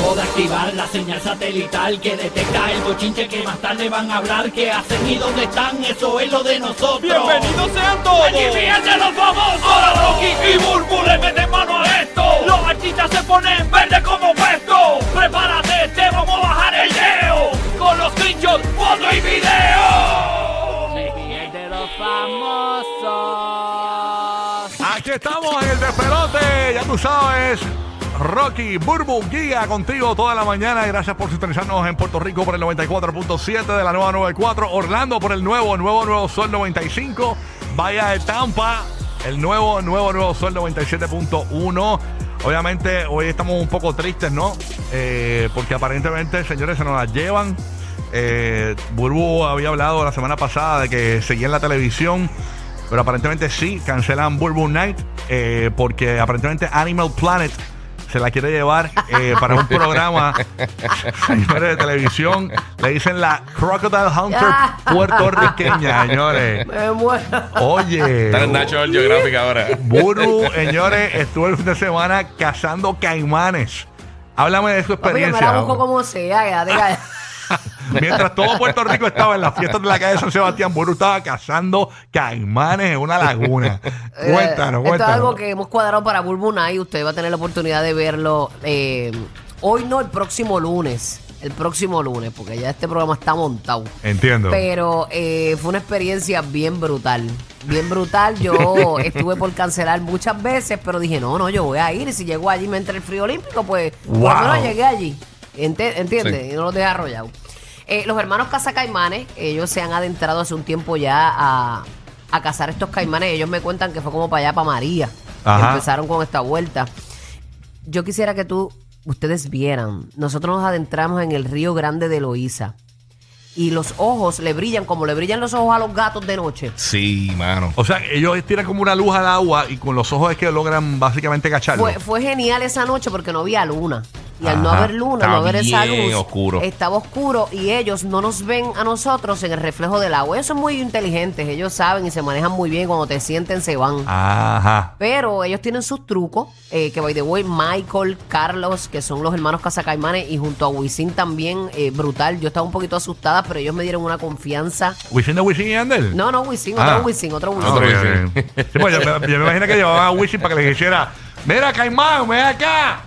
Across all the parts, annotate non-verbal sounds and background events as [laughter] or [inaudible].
Acabo de activar la señal satelital que detecta el bochinche que más tarde van a hablar. ¿Qué hacen y dónde están? Eso es lo de nosotros. ¡Bienvenidos sean todos! ¡Aquí fíjense los famosos! Ahora Rocky y Burbu le meten mano a esto. Los artistas se ponen verde como puesto. Prepárate, te vamos a bajar el leo. Con los screenshots, foto y video. El de los famosos. Aquí estamos en el despelote, ya tú sabes. Rocky Burbu guía contigo toda la mañana. Gracias por sintonizarnos en Puerto Rico por el 94.7 de la nueva 94. Orlando por el nuevo, nuevo, nuevo Sol 95. Vaya de Tampa, el nuevo, nuevo, nuevo Sol 97.1. Obviamente hoy estamos un poco tristes, ¿no? Eh, porque aparentemente, señores, se nos las llevan. Eh, Burbu había hablado la semana pasada de que seguía en la televisión. Pero aparentemente sí, cancelan Burbu Night eh, porque aparentemente Animal Planet se la quiere llevar eh, para un programa [laughs] señores, de televisión. Le dicen la Crocodile Hunter puertorriqueña, [laughs] señores. Me muero. Oye, Está en National Geographic ahora. Burbu, señores, estuvo el fin de semana cazando caimanes. Háblame de su Papi, yo me experiencia. la busco como sea. ya, diga- Mientras todo Puerto Rico estaba en las fiestas de la calle San Sebastián, Burbu estaba cazando caimanes en una laguna. [laughs] Eh, Cuéntanos, Esto es algo cuéntanos. que hemos cuadrado para Burbu Night. Usted va a tener la oportunidad de verlo eh, hoy, no, el próximo lunes. El próximo lunes, porque ya este programa está montado. Entiendo. Pero eh, fue una experiencia bien brutal. Bien brutal. Yo [laughs] estuve por cancelar muchas veces, pero dije, no, no, yo voy a ir. Y si llego allí me entra el frío olímpico, pues por Wow. lo menos llegué allí. Ente- ¿Entiendes? Sí. Y no los dejé arrollados. Eh, los hermanos Cazacaimanes, ellos se han adentrado hace un tiempo ya a, a cazar estos caimanes. Ellos me cuentan que fue como para allá, para María. que Ajá. empezaron con esta vuelta. Yo quisiera que tú, ustedes vieran. Nosotros nos adentramos en el río Grande de Loíza. Y los ojos le brillan como le brillan los ojos a los gatos de noche. Sí, mano. O sea, ellos tiran como una luz al agua y con los ojos es que logran básicamente cacharlo. Fue, fue genial esa noche porque no había luna. Y al no Ajá. haber luna, no haber esa bien luz, oscuro. estaba oscuro y ellos no nos ven a nosotros en el reflejo del agua. Ellos son muy inteligentes, ellos saben y se manejan muy bien. Cuando te sienten, se van. Ajá. Pero ellos tienen sus trucos, eh, que by the way, Michael, Carlos, que son los hermanos Cazacaimanes, y junto a Wisin también, eh, brutal. Yo estaba un poquito asustada, pero ellos me dieron una confianza. ¿Wisin de Wisin y Yandel? No, no, Wisin, Ah. otro Wisin, otro Wisin. Otro Otro Wisin. Sí, pues yo, me- yo me imagino que llevaban a Wisin para que les dijera, mira, Caimán, ven acá.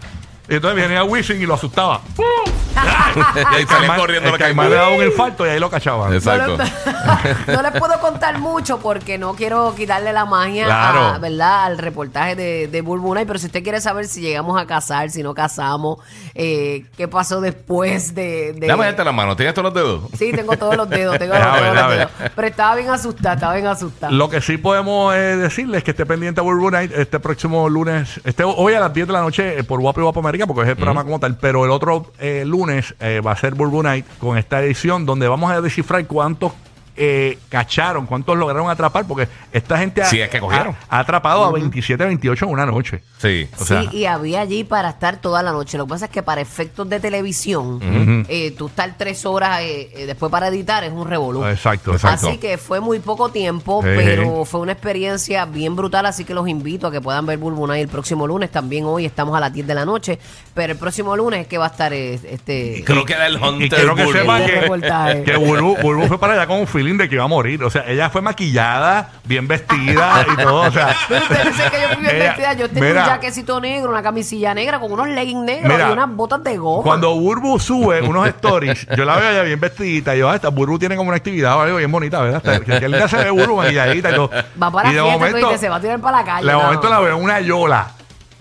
Y entonces venía Wisin y lo asustaba. [laughs] y ahí salían Caimán- corriendo el los Caimán le daba un infarto y ahí lo cachaban. Exacto. No, [laughs] le- no les puedo contar mucho porque no quiero quitarle la magia Claro. a- ¿verdad? al reportaje de, de Burbunay, pero si usted quiere saber si llegamos a casar, si no casamos, eh, qué pasó después de... de- Déjame darte la mano. ¿Tienes todos los dedos? Sí, tengo todos los dedos, tengo Déjame todos ver, los dedos. Pero estaba bien asustada, estaba bien asustada. Lo que sí podemos eh, decirles es que esté pendiente a Burbu Night este próximo lunes, este hoy a las 10 de la noche eh, por Guapo y Guapo Porque es el programa como tal, pero el otro eh, lunes eh, va a ser Burbu Night con esta edición donde vamos a descifrar cuántos eh, cacharon, cuántos lograron atrapar, porque esta gente ha, Sí, es que cogieron. ha- ha atrapado a 27, 28 en una noche. Sí. O sea, sí, y había allí para estar toda la noche. Lo que pasa es que para efectos de televisión, eh, tú estar tres horas eh, eh, después para editar es un revolú. Exacto, Exacto. Así que fue muy poco tiempo, Sí. pero fue una experiencia bien brutal, así que los invito a que puedan ver Bulbunay el próximo lunes. También hoy estamos a las 10 de la noche, pero el próximo lunes es que va a estar eh, este... Creo que era el Y Hunter quiero que Bull. que, reportaje. fue para allá con un feeling de que iba a morir. O sea, ella fue maquillada, bien vestida y [laughs] todo. O sea, Pero usted dice que yo fui bien ella- vestida, yo tenía mira, un jaquecito negro, una camisilla negra con unos leggings negros Mira, y unas botas de goma. Cuando Burbu sube unos stories, yo la veo ella bien vestidita. Y yo, ah, esta Burbu tiene como una actividad o algo bien bonita, ¿verdad? Hasta que, que linda se ve Burbu maquilladita y todo. Va para y la de fiesta, tú momento, dices, se va a tirar para la calle. de no. momento la veo en una yola.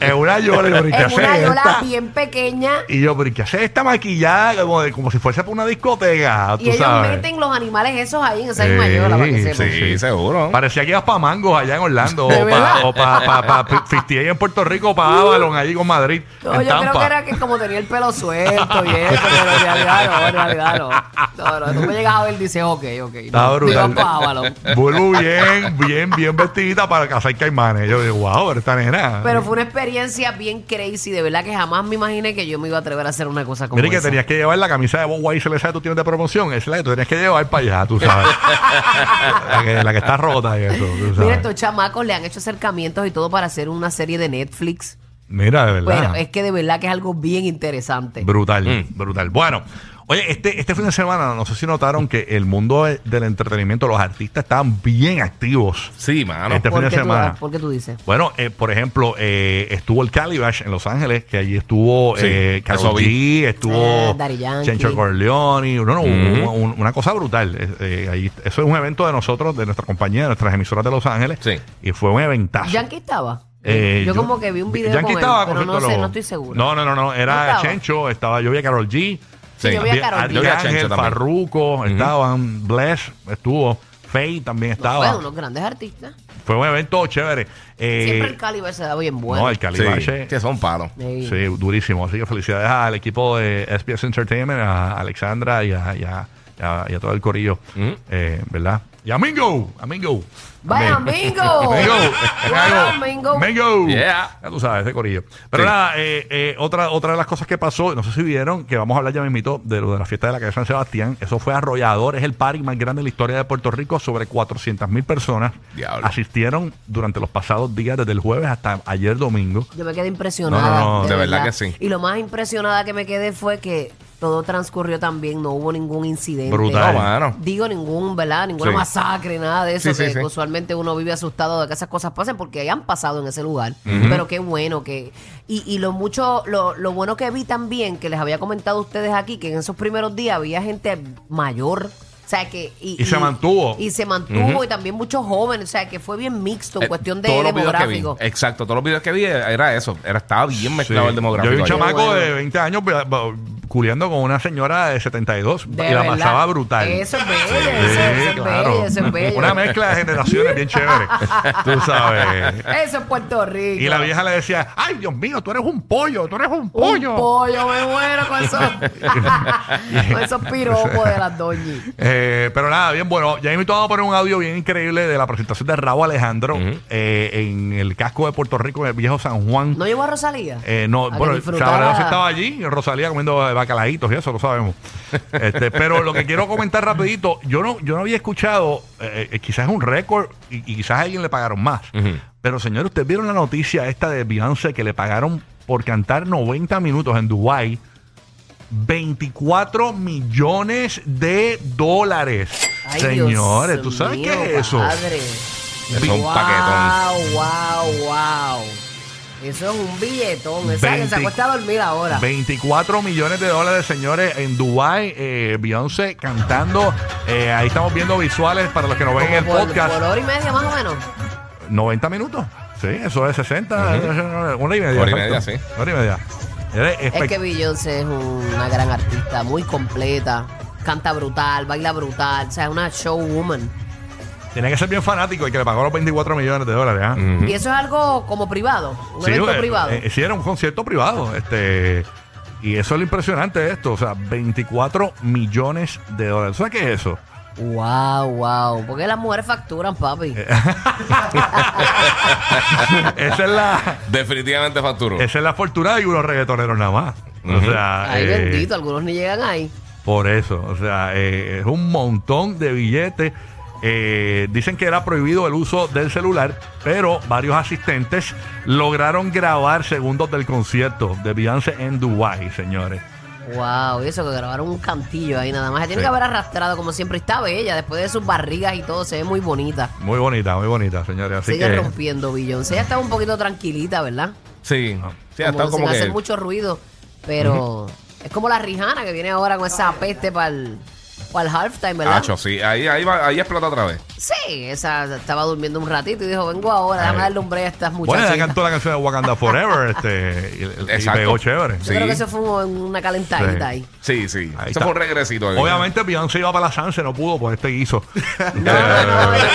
En una yola. Y yo, ¿pero qué En hace una yola esta? bien pequeña. Y yo, ¿pero qué hace esta maquillada? Como, de- como si fuese para una discoteca, tú Y ellos sabes. meten los animales esos ahí en esa misma Sí, yola para que sepan. Sí, seguro. Parecía que ibas para Mangos allá en Orlando ¿De o verdad? para pa, pa, en Puerto Rico o para Avalon allí con Madrid. No, en yo Tampa. creo que era que como tenía el pelo suelto y eso, pero en realidad no, en realidad no. No, no, tú me llegas a ver y dices, ok, ok. Está no, brutal. iba pa' Avalon. Vuelvo bien, bien, bien vestidita para cazar caimanes. Yo digo, wow, pero esta nena. Pero fue una experiencia bien crazy, de verdad que jamás me imaginé que yo me iba a atrever a hacer una cosa como Mira que esa. tenías que llevar la camisa de Bob White se tú tienes de promoción. Esa es la que tú tenías que llevar para allá, tú sabes. [laughs] la, que, la que está rota y eso, tú Mira, sabes. estos chamacos le han hecho acercamientos y todo para hacer una serie de Netflix. Mira, de verdad. Pero es que de verdad que es algo bien interesante. Brutal, Mm. brutal. Bueno, oye, este, este fin de semana, no sé si notaron que el mundo de- del entretenimiento, los artistas estaban bien activos. Sí, mano. Este ¿Por fin de qué tú- semana. ¿Por qué tú dices? Bueno, eh, por ejemplo, eh, estuvo el Calibash en Los Ángeles, que allí estuvo Sí, eh, vi. G, estuvo Eh. Chencho Corleone, no, no, Ujú. un- un- una cosa brutal. Eh, ahí- eso es un evento de nosotros, de nuestra compañía, de nuestras emisoras de Los Ángeles, Sí. y fue un eventazo. ¿Yankee estaba? Eh, yo, como que vi un video Yankee con estaba él, pero no sé, no estoy seguro. No, no, no, no, ¿No era? Chencho, estaba, yo vi a Carol G. Sí, yo vi a Karol G. Yo vi a Chencho Ángel, también. Farruko, estaban, Bless estuvo, Faye también estaba. Bueno, unos grandes artistas. Fue un evento chévere. Eh, Siempre el calibre se da bien bueno. No, el Sí, Calibache. que son palos. Sí. Sí, durísimo. Así que felicidades al equipo de SBS Entertainment, a Alexandra y a, y a- a- y a todo el corillo. Eh, ¿Verdad? Y a Mingo. A Mingo. Vaya. Mingo. [laughs] Mingo. Vaya, Mingo. Mingo. Yeah. Ya tú sabes, ese corillo. Pero Sí. nada, eh, eh, otra, otra de las cosas que pasó, no sé si vieron, que vamos a hablar ya mismito de lo de la fiesta de la calle San Sebastián. Eso fue arrollador. Es el party más grande de la historia de Puerto Rico. Sobre 400 mil personas Diablo. asistieron durante los pasados días, desde el jueves hasta ayer domingo. Yo me quedé impresionada. No, no, no, de verdad que sí. Y lo más impresionada que me quedé fue que todo transcurrió tan bien, no hubo ningún incidente. Brutal. Mano. Digo ningún, ¿verdad? Ninguna Sí. masacre, nada de eso, Sí, que sí. usualmente uno vive asustado de que esas cosas pasen porque hayan pasado en ese lugar. Pero qué bueno que... Y, y lo mucho, lo, lo bueno que vi también, que les había comentado a ustedes aquí, que en esos primeros días había gente mayor. O sea que... Y se mantuvo. Y se mantuvo y también muchos jóvenes. O sea que fue bien mixto en Eh, cuestión de demográfico. Exacto, todos los videos que vi era eso. Era, estaba bien mezclado Sí. el demográfico. Yo vi un chamaco bueno. de 20 años culeando con una señora de 72 De y la verdad. pasaba brutal. Eso es bello, eso, eso es claro. bello, eso es bello. Una mezcla de generaciones bien chévere. Tú sabes. Eso es Puerto Rico. Y la vieja le decía, ay Dios mío, tú eres un pollo, tú eres un Un pollo. pollo, me muero con esos, [laughs] con esos piropos de las doñas. Eh, pero nada, bien bueno. Ya invito a poner un audio bien increíble de la presentación de Raúl Alejandro eh, en el casco de Puerto Rico, en el viejo San Juan. ¿No llevó a Rosalía? Eh, no, A que bueno, disfrutara. sabrá si estaba allí, Rosalía comiendo eh, bacalaitos y eso lo sabemos. [laughs] Este, pero lo que quiero comentar rapidito, yo no, yo no había escuchado, eh, eh, quizás es un récord y, y quizás a alguien le pagaron más. Pero señores, ustedes vieron la noticia esta de Beyoncé que le pagaron por cantar 90 minutos en Dubai 24 millones de dólares. Ay, señores, Dios ¿tú sabes mío, qué es eso? padre. Es un wow, paquetón. wow, wow. Eso es un billetón. Esa que 20 se acuesta a dormir ahora. 24 millones de dólares, señores, en Dubai, eh, Beyoncé cantando. Eh, ahí estamos viendo visuales para los que nos ven en el por, podcast. por hora y media más o menos. 90 minutos. Sí, eso es 60. eh, Una y media. Hora y media, sí. Hora y media. Es que Beyoncé es una gran artista, muy completa. Canta brutal, baila brutal. O sea, es una showwoman. Tiene que ser bien fanático y que le pagó los 24 millones de dólares. ¿ah? Y eso es algo como privado, un Sí, evento eh, privado. eh, sí, era un concierto privado. Este, y eso es lo impresionante de esto. O sea, 24 millones de dólares. ¿Sabes qué es eso? Wow, wow. Porque las mujeres facturan, papi. Eh, [laughs] esa es la. Definitivamente facturó. Esa es la fortuna de unos reggaetoneros nada más. O sea, Ay, eh, bendito, algunos ni llegan ahí. por eso. O sea, eh, es un montón de billetes. Eh, dicen que era prohibido el uso del celular, pero varios asistentes lograron grabar segundos del concierto de Beyoncé en Dubai, señores. Wow, y eso que grabaron un cantillo ahí nada más. Se tiene Sí. que haber arrastrado como siempre. Está bella, después de sus barrigas y todo, se ve muy bonita. Muy bonita, muy bonita, señores. Así Sigue que rompiendo Beyoncé. Ella estaba un poquito tranquilita, ¿verdad? Sí. Sí, ha como estado sin como hacer que. mucho ruido. Pero es como la Rijana que viene ahora con esa peste para el, para el halftime, ¿verdad? Hacho, sí. Ahí, ahí, va, ahí explota otra vez. Sí, esa estaba durmiendo un ratito y dijo, vengo ahora, déjame Ay. darle un break a estas bueno, muchachas. ella cantó la canción de Wakanda Forever este, y, y [laughs] Exacto. pegó chévere. Yo Sí. creo que eso fue un- una calentadita Sí. ahí. Sí, sí. Ahí Eso está. fue un regresito. ahí. Obviamente Beyoncé iba para la Sanse, no pudo por este guiso. [laughs] No, no, no, ellos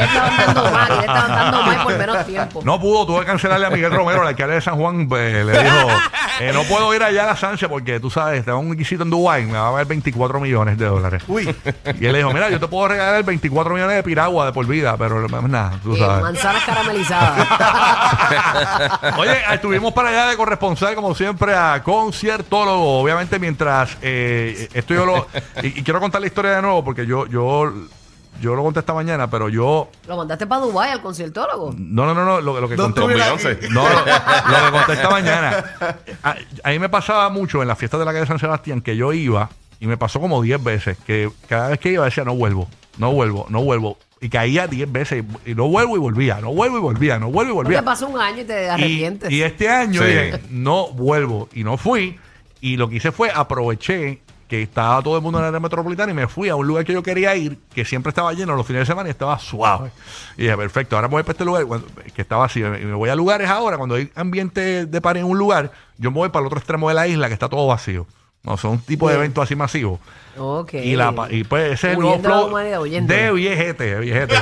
estaban dando mal, ellos estaban dando mal por menos tiempo. No pudo, tuvo que cancelarle a Miguel Romero, el alcalde de San Juan, pues, le dijo, [laughs] eh, no puedo ir allá a la Sanse porque tú sabes, tengo un guisito en Dubái, me va a dar 24 millones de dólares. Uy. [laughs] Y él le dijo, mira, yo te puedo regalar 24 millones de piragua de por vida, pero no es nada, tú Eh, sabes. manzanas caramelizadas. [laughs] Oye, estuvimos para allá de corresponsal, como siempre, a conciertólogo. Obviamente, mientras eh, esto yo lo. Y, y quiero contar la historia de nuevo, porque yo, yo, yo lo conté esta mañana, pero yo. ¿Lo mandaste para Dubái al conciertólogo? No, no, no, no. Lo, lo que ¿Dónde conté. hubiera- Beyoncé. No, lo, lo que conté esta mañana. A, a mí me pasaba mucho en las fiestas de la calle San Sebastián que yo iba y me pasó como 10 veces que cada vez que iba decía no vuelvo, no vuelvo, no vuelvo. Y caía 10 veces y, y no vuelvo y volvía, no vuelvo y volvía, no vuelvo y No volvía. te pasó un año y te arrepientes. y este año Sí. dije, no vuelvo. Y no fui. Y lo que hice fue aproveché que estaba todo el mundo en la área metropolitana y me fui a un lugar que yo quería ir, que siempre estaba lleno los fines de semana y estaba suave. Y dije, perfecto, ahora me voy para este lugar que estaba así. Y me voy a lugares ahora, cuando hay ambiente de par en un lugar, yo me voy para el otro extremo de la isla que está todo vacío. No, son un tipo de evento así masivo. Ok. Y, la, y pues ese es el nuevo Huyendo de la flow humanidad, huyendo. de viejete, de viejete.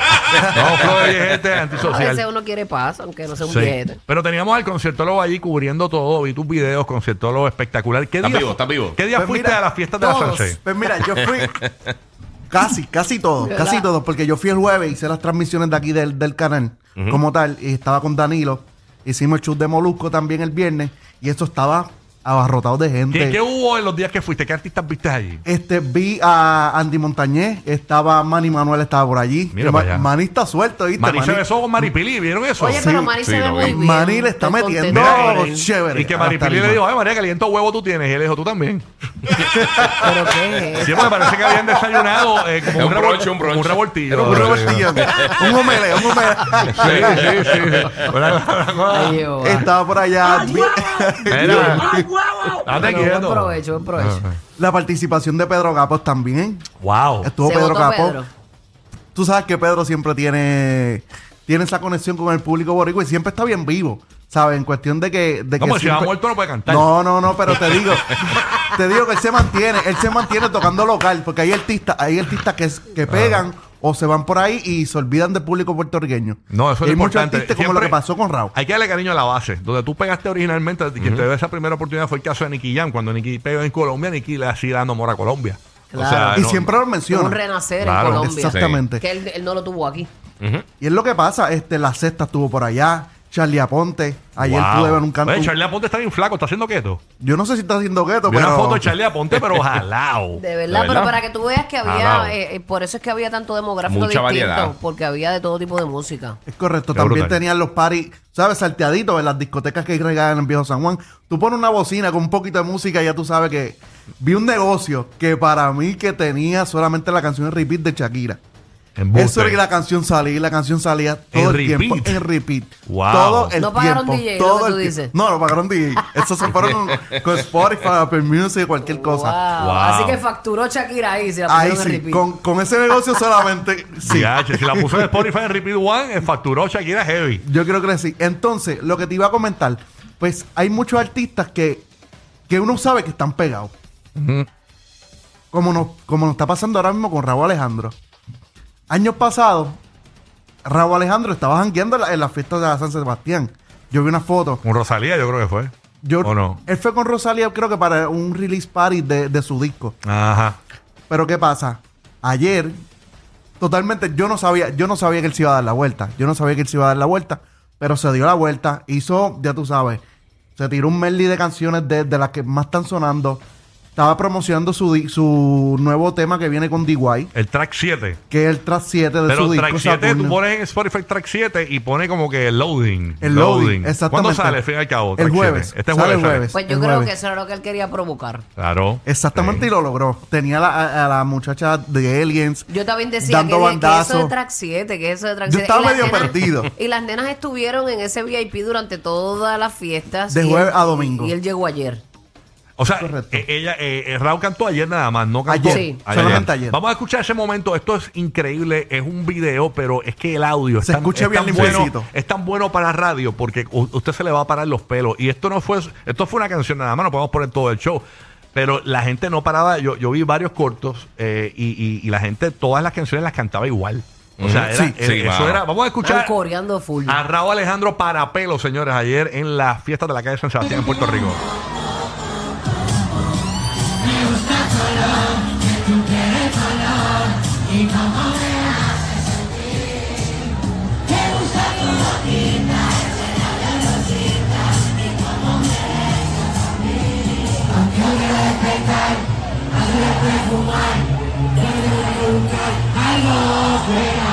nuevo flow de viejete A antisocial. veces uno quiere paz, aunque no sea un Sí. billete. Pero teníamos al conciertólogo allí cubriendo todo. Vi tus videos, conciertólogo espectacular. ¿Qué ¿Estás día, vivo? ¿Estás vivo? ¿Qué día Pues fuiste mira, a las fiestas de la todos. Pues mira, yo fui [laughs] casi, casi todo, ¿Verdad? casi todo, porque yo fui el jueves, hice las transmisiones de aquí del, del canal, como tal, y estaba con Danilo, hicimos el show de Molusco también el viernes, y esto estaba abarrotado de gente. ¿Qué, qué hubo en los días que fuiste? ¿Qué artistas viste allí? Este, vi a Andy Montañez, estaba Manny Manuel, estaba por allí. Mira para allá. Manny está suelto, ¿viste? Mari se Manny- besó con Maripili, ¿vieron eso? Oye, Sí, pero Mari sí, se ve lo muy vi. bien. Mani le está Estoy metiendo contenta. Mira, chévere. Y que a la Maripili le tarima. dijo, ay María, caliento huevo tú tienes. Y él le dijo, tú también. [laughs] [laughs] ¿Pero qué es? Sí, porque parece que habían desayunado eh, como un, un revol- brunch, un brunch. un revoltillo. Era un revoltillo. [laughs] un omelé, un omelé. Sí, sí, sí. sí. Una- una cosa- Ay, Jehová. Estaba por allá. vi- Mira, date Pero buen quieto. provecho, buen provecho. La participación de Pedro Capos también. Wow. Estuvo Se Pedro votó Capos. Pedro. Tú sabes que Pedro siempre tiene, tiene esa conexión con el público boricua y siempre está bien vivo. ¿Sabes? En cuestión de que. De No, que porque si va siempre- muerto no puede cantar. No, no, no, pero te digo, te digo que él se mantiene, él se mantiene tocando local, porque hay artistas, hay artistas que, que pegan o se van por ahí y se olvidan del público puertorriqueño. No, eso Y es hay importante. como lo que pasó con Raúl. Hay que darle cariño a la base. Donde tú pegaste originalmente, quien te dio esa primera oportunidad fue el caso de Nicky Jam. Cuando Nicky pegó en Colombia, Nicky le hacía dando amor a Colombia. Claro. y no- siempre lo menciona. un renacer Claro, en Colombia. Exactamente. Que él, él no lo tuvo aquí. Y es lo que pasa, este, la cesta estuvo por allá, Charlie Aponte, ayer Wow. pude ver un canto. Oye, Charlie Aponte está bien flaco, está haciendo keto. Yo no sé si está haciendo gueto, Vi pero. una foto de Charlie Aponte, pero jalao. [laughs] De verdad, ¿De pero verdad? para que tú veas que había, eh, eh, por eso es que había tanto demográfico Mucha distinto, variedad. porque había de todo tipo de música. Es correcto, Qué también brutal. tenían los paris, ¿sabes? Salteaditos en las discotecas que hay regadas en Viejo San Juan. Tú pones una bocina con un poquito de música y ya tú sabes que vi un negocio que para mí que tenía solamente la canción repeat de Shakira. Eso era que la canción salía y la canción salía todo el tiempo en repeat. Wow. Todo el No pagaron tiempo. DJ, lo todo que el tú dices. No, no pagaron DJ. Eso se fueron con, [laughs] con Spotify, Apple Music, cualquier cosa. Wow. Wow. Así que facturó Shakira ahí, se la Ahí en repeat. con, con ese negocio solamente, [laughs] sí. Si la puso en [laughs] Spotify en Repeat One, eh, facturó Shakira Heavy. Yo creo que sí. Entonces, lo que te iba a comentar, pues hay muchos artistas que, que uno sabe que están pegados. Como nos, como nos está pasando ahora mismo con Raúl Alejandro. Años pasados, Raúl Alejandro estaba jangueando en la, en la fiesta de San Sebastián. Yo vi una foto. Con Rosalía, yo creo que fue. Yo, ¿O no? Él fue con Rosalía, creo que para un release party de, de su disco. Ajá. Pero ¿qué pasa? Ayer, totalmente, yo no sabía, yo no sabía que él se iba a dar la vuelta. Yo no sabía que él se iba a dar la vuelta, pero se dio la vuelta, hizo, ya tú sabes, se tiró un medley de canciones de, de las que más están sonando. Estaba promocionando su, di- su nuevo tema que viene con DY, El track 7. que es el track 7 de Pero su track disco 7, tú pones en Spotify track 7 y pone como que el loading. El loading, exactamente. ¿Cuándo sale, al fin y al cabo? El track jueves. 7? Este Sale jueves. el sale. jueves. Pues yo el creo jueves. que eso era lo que él quería provocar. Claro. Exactamente, Sí. y lo logró. Tenía la- a, a la muchacha de Aliens. Yo también decía Dando que, que eso bandazos. de track 7, que eso de track Yo 7. estaba Y las medio nenas- perdido. [laughs] Y las nenas estuvieron en ese VIP durante todas las fiestas. De y jueves él- a domingo. Y él llegó ayer. O sea, Correcto. eh, ella, eh, eh, Raúl cantó ayer nada más, no cantó. Ayer, Sí. solamente ayer. Vamos a escuchar ese momento. Esto es increíble. Es un video, pero es que el audio es Se tan- escucha es bien tan bueno, limpiecito. es tan bueno para radio porque u- usted se le va a parar los pelos. Y esto no fue, esto fue una canción nada más, no podemos poner todo el show. Pero la gente no paraba. Yo, yo vi varios cortos eh, y, y- y la gente, todas las canciones las cantaba igual. O sea, era, Sí. Sí, eso mano. era. Vamos a escuchar Están coreando full. a Raúl Alejandro para pelo, señores, ayer en la fiesta de la calle San Sebastián en Puerto Rico. I love it.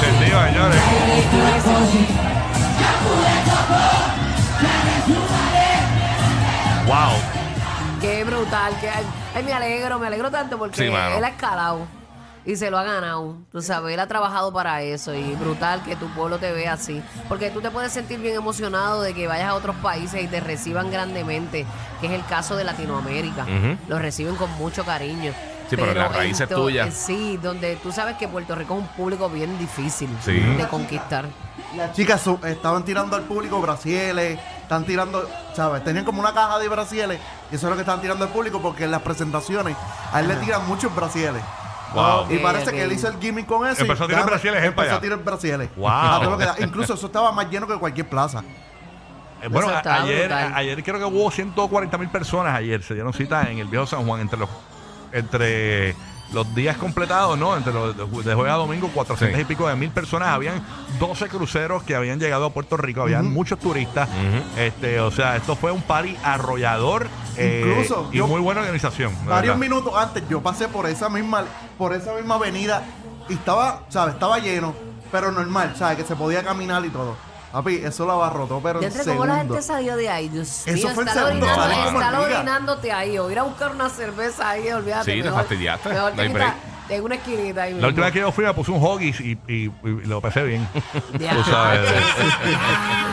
Señores. Wow. Qué brutal. Que, ay, me alegro, me alegro tanto porque Sí, mano. él ha escalado y se lo ha ganado. Tú sabes, él ha trabajado para eso y brutal que tu pueblo te vea así. Porque tú te puedes sentir bien emocionado de que vayas a otros países y te reciban grandemente, que es el caso de Latinoamérica. Ujú. Los reciben con mucho cariño. Sí, pero la en raíz es to- tuya. eh, Sí, donde tú sabes que Puerto Rico es un público bien difícil Sí. de conquistar. Las chicas estaban tirando al público brasieles, están tirando, ¿sabes? Tenían como una caja de brasieles y eso es lo que estaban tirando al público porque en las presentaciones a él le tiran muchos brasieles. Wow. Y parece que él hizo el gimmick con eso. y Empezó a tirar dame- Empezó a tirar brasieles. Wow. A todo lo que da. Incluso eso estaba más lleno que cualquier plaza. Eh, Bueno, a- ayer, a- ayer creo que hubo 140 mil personas ayer. Se dieron cita en el viejo San Juan entre los entre los días completados, ¿no? Entre los de jue- de jueves a domingo, 400 Sí. y pico de mil personas. Habían 12 cruceros que habían llegado a Puerto Rico. Habían muchos turistas. Este O sea, esto fue un party arrollador. eh, Incluso y yo- muy buena organización. Varios verdad. minutos antes yo pasé por esa misma por esa misma avenida y estaba, ¿sabes? Estaba lleno, pero normal, ¿sabes? Que se podía caminar y todo. Papi, eso lo abarrotó, pero en entre cómo la segundo. gente salió de ahí, Dios Eso mío, fue segundo, orinando, como hormiga. orinándote ahí, o ir a buscar una cerveza ahí, olvídate. Sí, te mejor- fastidiaste, Mejor no te hay quitas break. en una esquinita ahí La última vez que yo fui me puse un hoggies y, y- y lo pasé bien. Ya. [laughs] Tú sabes.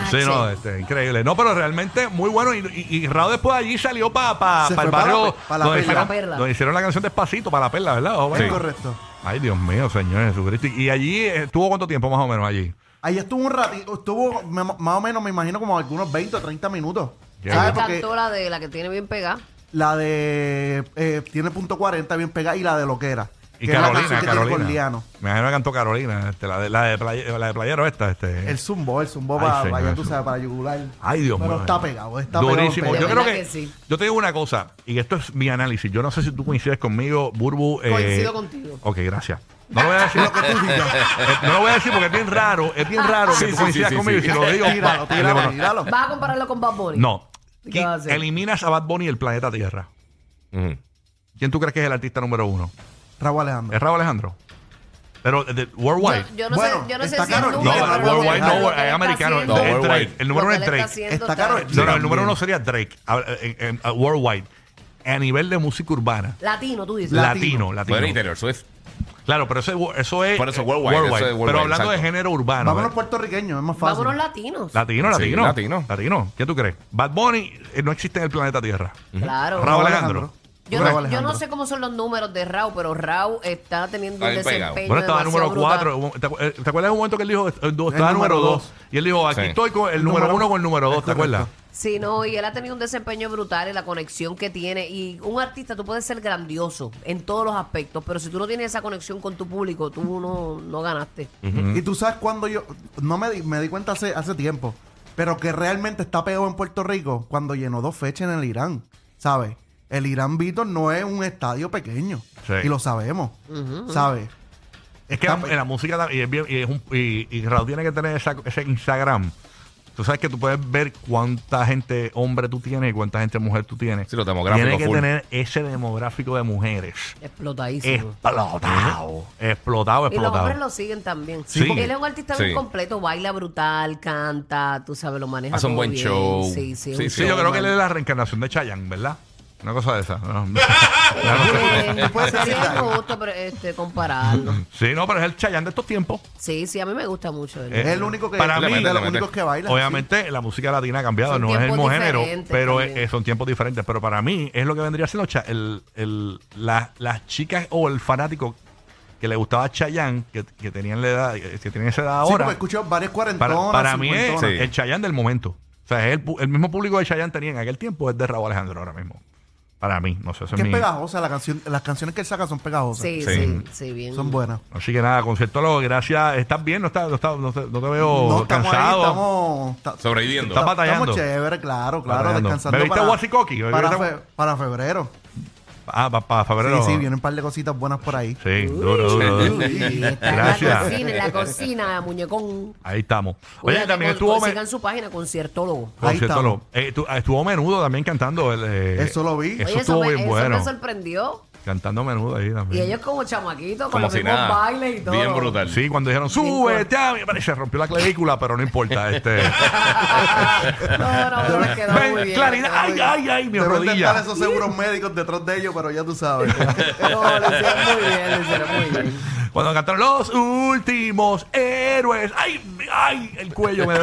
sí, Sí. no, este, increíble. No, pero realmente muy bueno. Y, y, después de allí salió para Se el pa' la barrio pe- pa' la donde, perla. hicieron, Pa' la perla. donde hicieron la canción Despacito, para la perla, ¿verdad? Oh, Es bueno. correcto. Ay, Dios mío, Señor Jesucristo. Y allí eh, estuvo cuánto tiempo más o menos allí. Ahí estuvo un ratito, estuvo me- más o menos, me imagino, como algunos 20 o 30 minutos. Ya. ¿Sabes? Porque cantó la de la que tiene bien pegada. la de eh, tiene punto 40 bien pegada y la de. Y que es la Carolina, que Carolina. Me imagino que cantó Carolina, este, la, de, la, de la de Playero esta. Este. El zumbo, el zumbo Ay, para, señor, ya tú sabes, para yugular. Ay, Dios Pero mío. está pegado, está Durísimo. pegado. Yo creo que, que sí. yo te digo una cosa, y esto es mi análisis. Yo no sé si tú coincides conmigo, Burbu. eh, Coincido contigo. Ok, gracias. No lo voy a decir. Lo que tú digas. [laughs] No lo voy a decir porque es bien raro. Es bien raro Sí, que tú sí, coincidas conmigo. sí. Y si lo digo. Tíralo, pa- tíralo. ¿Vas a compararlo con Bad Bunny? No. ¿Qué vas a hacer? Eliminas a Bad Bunny del planeta Tierra. ¿Quién tú crees que es el artista número uno? Raúl Alejandro. ¿Es Raúl Alejandro? Pero de, worldwide. Yo, yo no Bueno, sé, yo no sé está si caro. No, número, No, pero lo worldwide no, es está americano. No, es. Drake. El número uno es está Drake. Está caro. No, no, el número uno sería Drake. A, en- en- a worldwide. A nivel de música urbana. Latino, tú dices. La- Latino, latino. Bueno, Interior Swift. Claro, pero eso, eso es. Por eso eh, worldwide, eso es worldwide, pero hablando de género urbano. Vámonos eh. puertorriqueños, es más fácil. Vámonos latinos. Latino, Sí, latino. latino. Latino. ¿Qué tú crees? Bad Bunny eh, no existe en el planeta Tierra. Claro. Raúl Alejandro. Yo no, yo no sé cómo son los números de Raúl, pero Raúl está teniendo un pegado. desempeño Bueno, estaba número brutal. 4. ¿Te, acu- te acuerdas de un momento que él dijo, eh, estaba número número dos. 2? Y él dijo, aquí Sí. estoy con el número número 1 con el número 2, es ¿te acuerdas? correcto. Sí, no, y él ha tenido un desempeño brutal y la conexión que tiene. Y un artista, tú puedes ser grandioso en todos los aspectos, pero si tú no tienes esa conexión con tu público, tú no, no ganaste. Y tú sabes cuando yo, no me di, me di cuenta hace, hace tiempo, pero que realmente está pegado en Puerto Rico cuando llenó dos fechas en el Irán, ¿sabes? El Irán Víctor no es un estadio pequeño Sí. y lo sabemos, ¿sabes? Es que en la música y, es bien- y, es un- y- y Raúl tiene que tener esa- ese Instagram. Tú sabes que tú puedes ver cuánta gente hombre tú tienes y cuánta gente mujer tú tienes. Sí, los demográficos Tiene que full. tener ese demográfico de mujeres. Explotadísimo. Explotado. Explotado, Y los explotado. hombres lo siguen también. Sí. Porque él es un artista bien completo, baila brutal, canta, tú sabes, lo maneja Hace un buen bien. show. Sí, sí, Sí, Sí, yo creo que él es la reencarnación de Chayanne, ¿verdad? Una cosa de esa. ¿no? Eh, sería algo. injusto pero, este, compararlo. sí, no, pero es el Chayanne de estos tiempos. Sí, sí, a mí me gusta mucho. él. Eh, Es el único que, Para de mí- los Le mete, le únicos que baila. Obviamente la música latina ha cambiado, Son no es el mismo género, diferentes pero también. eh, son tiempos diferentes. Pero para mí es lo que vendría siendo cha- el, el- la- las chicas o el fanático que le gustaba Chayanne, que, que tenían la edad, que tienen esa edad Sí, ahora. porque escucho varias cuarentonas, para, para mí es cincuentonas. Sí. el Chayanne del momento. O sea, es el, pu- el mismo público de Chayanne tenía en aquel tiempo es de Raúl Alejandro ahora mismo. Para mí, no sé, eso Que es es mi... pegajosa, la canción, las canciones que él saca son pegajosas. Sí, Sí. sí, sí, bien. Son buenas. Así que nada, conciertólogo, gracias. ¿Estás bien? ¿No, estás, no, estás- no te, no te veo no, estamos ahí, cansado? estamos... ta- Sobreviviendo. Está batallando. Estamos chévere, claro, claro, Batallando. descansando ¿Bebiste para, guasicoqui? para, ¿Bebiste fe- para febrero. Ah, para febrero. Sí, sí, vienen un par de cositas buenas por ahí. Sí, duro, duro. duro. Uy, está en Gracias. la cocina, en la cocina, muñecón. Ahí estamos. Oye, Cuídate, también con- estuvo... Sigan su página, conciertólogo. Ahí conciertólogo. Eh, tu- estuvo menudo también cantando. el, eh, Eso lo vi. Eso Oye, estuvo me, bien eso bueno. me sorprendió. Cantando menudo ahí Y también. ellos como chamaquitos, con Como los si mismos nada. bailes y todo. Bien brutal. Sí, cuando dijeron, súbete a mi-", Se rompió la clavícula, pero no importa. [laughs] Este... no, no, pero les [laughs] quedó muy bien. Claridad. les quedó Ay, muy ay, ay, mi Deben de estar rodilla. esos seguros médicos detrás de ellos, pero ya tú sabes. No, lo hicieron muy bien, lo hicieron muy bien. Cuando cantaron los últimos héroes. Ay, ay, el cuello. Me...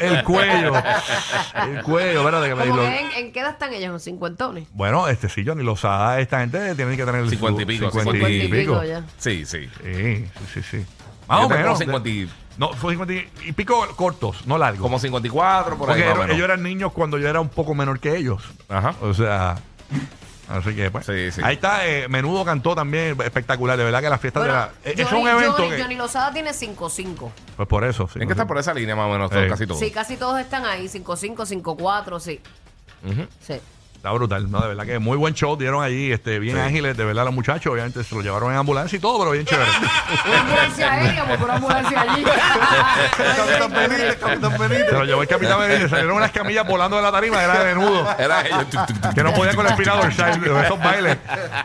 El cuello. El cuello, espérate que me Como lo- que en, ¿En qué edad están ellos? ¿En cincuentones? Bueno, este sí, yo ni lo sabe. Esta gente tiene que tener el 50 y pico, 50 50 y y pico. ya. Sí, sí. Sí, sí, sí, sí. Más Yo o tengo menos. 50 y- No, fue 50 y pico cortos, no largos. Como 54 por Porque ahí. más o menos. ellos eran niños cuando yo era un poco menor que ellos. Ajá. O sea, así que pues. Sí, sí. Ahí está, eh, Menudo cantó también espectacular. De verdad que la fiesta Bueno, de la. eh, es Johnny- un evento Johnny, que. Johnny Lozada tiene 5-5. Pues por eso. sí, Tienen no que estar sé. por esa línea más o menos, Eh. casi todos. Sí, casi todos están ahí. 5-5, 5-4, sí. Ujú. Sí. Está brutal, ¿no? De verdad que muy buen show dieron allí, este, bien Sí. ágiles, de verdad, los muchachos. Obviamente se lo llevaron en ambulancia y todo, pero bien chévere. [laughs] Ambulancia aérea, porque una ambulancia allí. [laughs] Capitán Benítez, Capitán Benítez. se lo llevó el capitán Benítez, salieron unas camillas volando de la tarima, era de menudo. Era ellos. Que no podían con el espinado de esos bailes.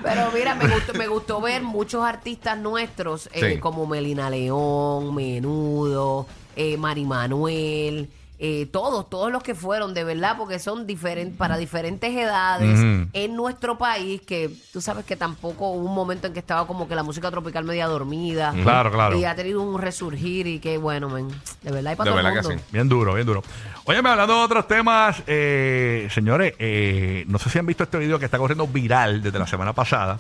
Pero mira, me gustó, me gustó ver muchos artistas nuestros, eh, Sí. como Melina León, Menudo, eh, Mari Manuel, eh, todos, todos los que fueron, de verdad, porque son diferentes, para diferentes edades Ujú. en nuestro país, que tú sabes que tampoco hubo un momento en que estaba como que la música tropical media dormida. Claro, claro. Y ha tenido un resurgir y qué bueno, men. De verdad, y para De todo el verdad que mundo. sí. Bien duro, bien duro. Óyeme, hablando de otros temas, eh, señores, eh, no sé si han visto este video que está corriendo viral desde la semana pasada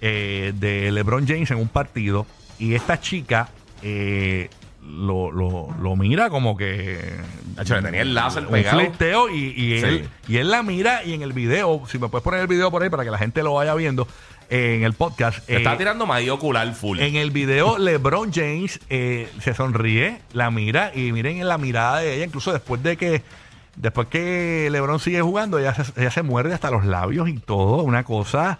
eh, de LeBron James en un partido y esta chica eh, lo, lo, lo mira como que... Hacho, le tenía el láser un pegado. flirteo y, y él, y él la mira y en el video, si me puedes poner el video por ahí para que la gente lo vaya viendo en el podcast. Está eh, tirando maíz ocular full. en el video, [laughs] LeBron James eh, se sonríe, la mira y miren en la mirada de ella, incluso después de que después que LeBron sigue jugando, ella se, ella se muerde hasta los labios y todo, una cosa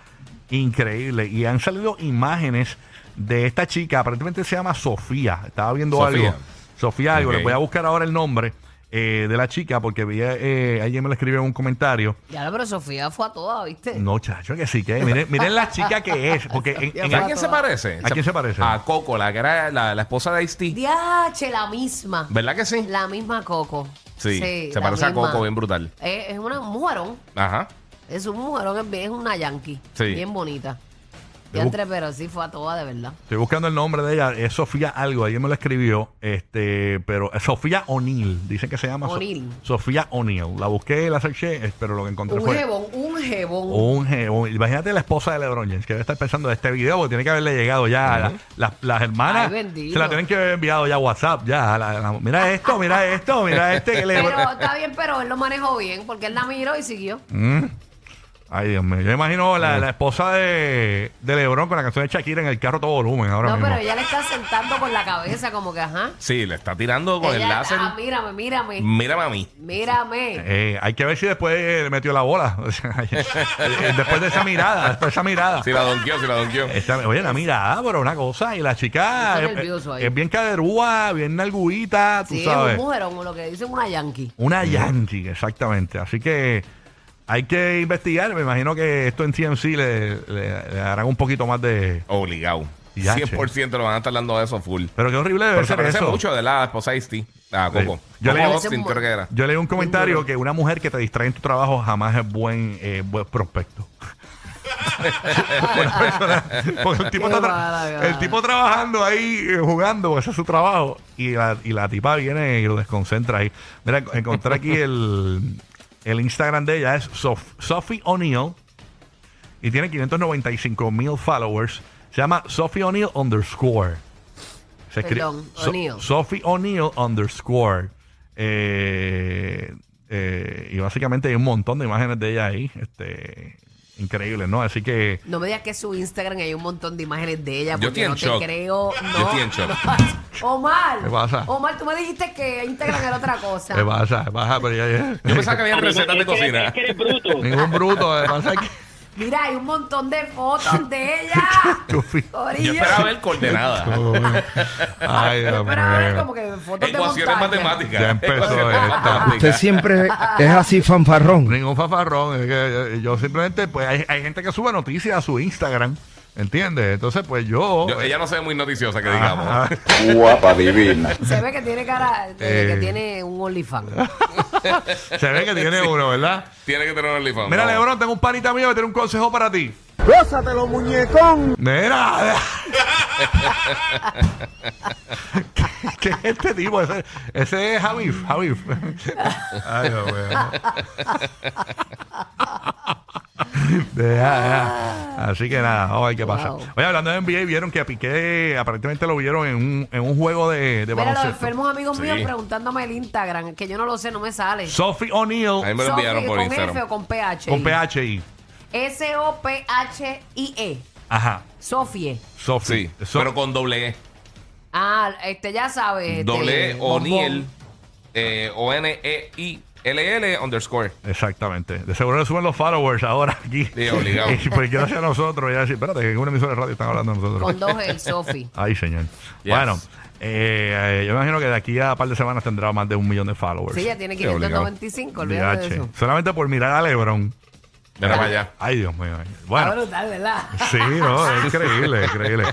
increíble. Y han salido imágenes de esta chica, aparentemente se llama Sofía. Estaba viendo Sofía. algo. Sofía algo, les voy a buscar ahora el nombre eh, de la chica porque vi, eh, alguien me lo escribió en un comentario. Ya, pero Sofía fue a toda, ¿viste? No, chacho, que sí, que miren, miren la chica que es, porque en- en ¿A quién se parece? ¿A quién se parece? A Coco, la que era la, la esposa de Ice-T. Diache, la misma. ¿Verdad que sí? La misma Coco. Sí, se parece a. Coco bien brutal. Es, es una un mujerón. Ajá. Es un mujerón, es una yankee. Sí. Bien bonita. Entre, pero sí fue a toda de verdad. Estoy buscando el nombre de ella, es Sofía algo, alguien me lo escribió, este, pero es Sofía O'Neill, dicen que se llama So- O'Neill. Sofía O'Neill. La busqué, la searché, eh, pero lo que encontré Un fue jebón, un jebón. un jebón. Imagínate la esposa de LeBron James, que debe estar pensando de este video, porque tiene que haberle llegado ya a la- las, las hermanas, Ay, bendito. se la tienen que haber enviado ya a WhatsApp, ya. a la- la- mira esto, mira esto, mira este que le... Pero [laughs] está bien, pero él lo manejó bien porque él la miró y siguió. Mm. Ay, Dios mío. Yo imagino la, la esposa de, de LeBron con la canción de Shakira en el carro a todo volumen ahora no, mismo. pero ella le está sentando con la cabeza como que, ajá. Sí, le está tirando con el láser. ah, mírame, mírame. Mírame a mí. Mírame. Eh, hay que ver si después eh, le metió la bola. [laughs] O sea, eh, después de esa mirada, después de esa mirada. Si la donkeó, si la donkeó. Esa- oye, la mirada, pero una cosa. Y la chica Está es, nervioso ahí. es bien caderúa, bien nalguita, tú Sí, es sabes. un mujerón, lo que dicen una yankee. Una yankee, exactamente. Así que hay que investigar. Me imagino que esto en TMC le, le- le harán un poquito más de, Obligado. Ya, che. 100% lo van a estar dando de eso full. Pero qué horrible debe Pero se ser parece eso. mucho de la esposa de Ice-T, a Coco. Yo Coco leí- Austin, creo que era. Yo leí un comentario que una mujer que te distrae en tu trabajo jamás es buen, eh, buen prospecto. [laughs] Buena persona. Porque el tipo, Qué está tra- mala gana. el tipo trabajando ahí, eh, jugando, porque ese es su trabajo, y la, y la tipa viene y lo desconcentra ahí. Mira, encontré aquí el, el Instagram de ella, es Sophie O'Neill, y tiene 595 mil followers. Se llama Sophie O'Neill underscore. Se Perdón, So- O'Neill. Sophie O'Neill underscore. Eh, eh, y básicamente hay un montón de imágenes de ella ahí. Este, increíbles, ¿no? Así que. No me digas que su Instagram hay un montón de imágenes de ella. Yo Porque estoy en no te shock. creo. Yo No, estoy en shock. no. [laughs] Omar. ¿Qué pasa? Omar, tú me dijiste que Instagram era otra cosa. ¿Qué pasa? ¿Qué pasa? Pero ya- ya- Yo pensaba que había recetas de Es que eres- cocina. Es que eres bruto. Ningún bruto. ¿qué pasa? Que- Mira, hay un montón de fotos [laughs] de ella. Corillo. Yo esperaba ver coordenadas. Ay, Dios Esperaba ver como que fotos de Ecuaciones montaña. matemáticas. Ya empezó Ecuaciones esta. matemáticas. Usted siempre es así fanfarrón. Ningún fafarrón. es que eh, yo simplemente, pues hay, hay gente que sube noticias a su Instagram. ¿Entiendes? Entonces, pues yo. Yo- ella no se ve muy noticiosa, que digamos. Guapa divina. Se ve que tiene cara de Eh. que tiene un OnlyFans. [laughs] Se ve que tiene uno, ¿verdad? Tiene que tener un OnlyFans. Mira, No. Lebron, tengo un panita mío que tiene un consejo para ti. ¡Gózatelo, muñecón! Mira. ¿Qué, qué es este tipo? Ese, ese es Javif. Javif. Ay, Dios mío. Deja, deja. Así que nada, vamos a ver qué pasa. Wow. Oye, hablando de NBA, vieron que a Piqué aparentemente lo vieron en un, en un juego de, de Mira, los baloncesto. enfermos amigos Sí. míos preguntándome el Instagram, que yo no lo sé, no me sale. Sophie O'Neill A mí me lo enviaron Sophie, por ¿Con Instagram. F o con PH? con PHI. S-O-P-H-I-E. Ajá. Sofie. Sophie. Sí, pero con doble E. Ah, este ya sabes. este, Doble E. O'Neill, eh, O-N-E-I-L-L underscore. Exactamente. De seguro le suben los followers ahora aquí. Sí, obligado. [laughs] y pues gracias a nosotros. Y decir, espérate, que en una emisora de radio están hablando de nosotros. Con dos el Sofi. [laughs] Ay, señor. Yes. Bueno, eh, eh, yo me imagino que de aquí a un par de semanas tendrá más de un millón de followers. Sí, ya tiene Sí, obligado. 595, olvídate de DH. eso. Solamente por mirar a Lebron. Mira para allá. Ay, Dios mío. Está Bueno. brutal, ¿verdad? Sí, no, es increíble, increíble.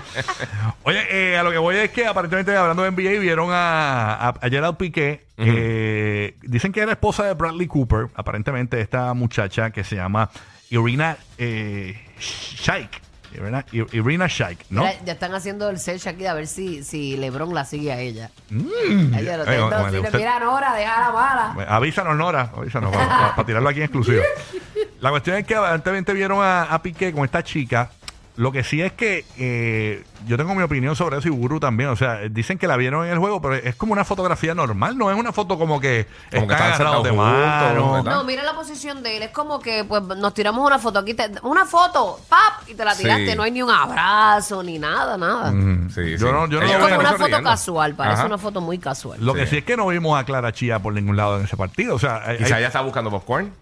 Oye, eh, a lo que voy es que aparentemente hablando de NBA vieron a, a, a Gerald Piqué. eh, dicen que era esposa de Bradley Cooper. Aparentemente esta muchacha que se llama Irina eh, Shayk. Irina, Ir- Irina Shayk, ¿no? Mira, ya están haciendo el search aquí a ver si, si LeBron la sigue a ella. Mm. Lo Eh, si le le mira Nora, deja la mala. Avísanos, Nora. Avísanos para, tirarlo aquí en exclusiva. [laughs] La cuestión es que aparentemente vieron a, a Piqué con esta chica. Lo que sí es que eh, yo tengo mi opinión sobre eso y Guru también. O sea, dicen que la vieron en el juego, pero es como una fotografía normal. No es una foto como que Como que están agarrados de mano. No, mira la posición de él. Es como que pues nos tiramos una foto aquí. te- una foto, ¡pap! Y te la tiraste. Sí. No hay ni un abrazo, ni nada, nada. Mm. Sí, Yo sí. no- yo no Es lo como una foto casual, parece Ajá. una foto muy casual. Lo que Sí. es que no vimos a Clara Chía por ningún lado en ese partido. O sea, Quizá hay- ella está buscando popcorn.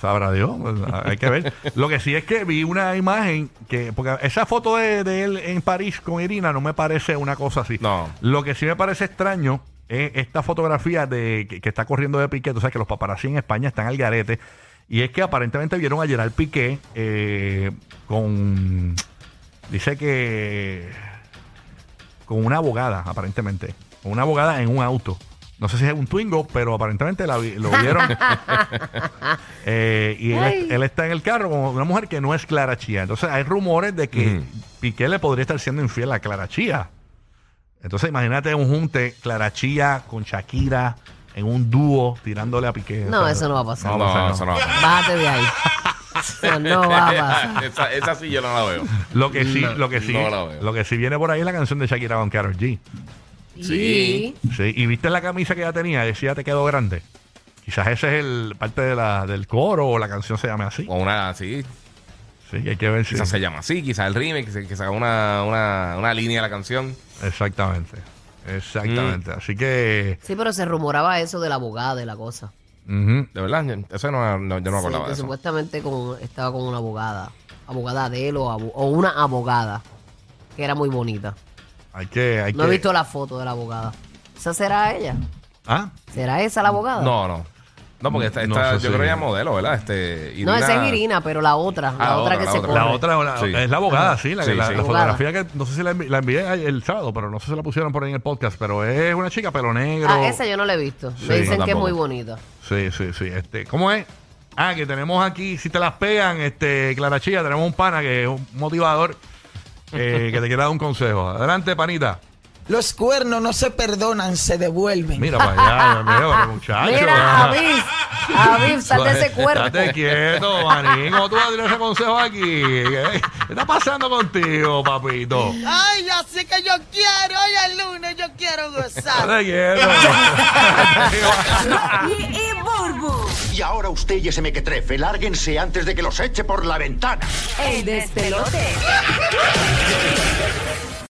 Sabrá Dios, hay que ver. Lo que sí es que vi una imagen que, porque esa foto de, de él en París con Irina no me parece una cosa así. No. Lo que sí me parece extraño es esta fotografía de que, que está corriendo de Piqué. Tú sabes que los paparazzi en España están al garete. Y es que aparentemente vieron a Gerard Piqué eh, con. Dice que. Con una abogada, aparentemente. Con una abogada en un auto. No sé si es un Twingo, pero aparentemente la vi- lo vieron. [laughs] Eh, y él, Ay. él está en el carro con una mujer que no es Clara Chía. Entonces hay rumores de que Ujú. Piqué le podría estar siendo infiel a Clara Chía. Entonces imagínate un junte Clara Chía con Shakira en un dúo tirándole a Piqué. No, O sea, eso no va a pasar. No, No, eso no va a pasar. Bájate de ahí. Eso no va a [laughs] pasar. esa, esa sí yo no la veo. Lo que sí, lo que sí, no la veo. lo que sí viene por ahí es la canción de Shakira con Karol G. Sí. Sí, y viste la camisa que ella tenía, decía te quedó grande. Quizás ese es el parte de la, del coro o la canción se llame así. O una, sí. Sí, hay que ver si. Quizás se llama así, quizás el remix, quizás, una, una, una línea de la canción. Exactamente. Mm. Exactamente. Así que. Sí, pero se rumoraba eso de la abogada de la cosa. De verdad, eso no, no- yo no me Sí, acordaba que de eso. supuestamente con- estaba con una abogada. Abogada de él o, o una abogada. Que era muy bonita. Hay que. Hay No he visto la foto de la abogada. ¿Esa será ella? ¿Ah? ¿Será esa la abogada? No, no. No, porque esta, esta- yo creo que ella es modelo, ¿verdad? Este, No, esa es Irina, pero la otra, la, Ah, otra, otra, que la se otra. corre. La otra la- Sí. es la abogada, sí, la, Sí, la- sí. la Abogada. fotografía que no sé si la, envi- la envié el, sábado, pero no sé si la pusieron por ahí en el podcast, pero es una chica pelo negro. Ah, esa yo no la he visto. Sí, Me dicen no, que es muy bonita. Sí, sí, sí. Este, ¿Cómo es? Ah, que tenemos aquí, si te las pegan, este, Clara Chía, tenemos un pana que es un motivador eh, que te quiere dar un consejo. Adelante, panita. Los cuernos no se perdonan, se devuelven. Mira para allá, mira, muchacho. Mira, Avis, Avis, sal de ese cuerpo. Estate quieto, manín. ¿Cómo tú vas a tirar ese consejo aquí? ¿Qué qué está pasando contigo, papito? Ay, así que yo quiero, hoy es lunes, yo quiero gozar. Estate quieto. [laughs] Y ahora usted y ese mequetrefe, lárguense antes de que los eche por la ventana. El despelote.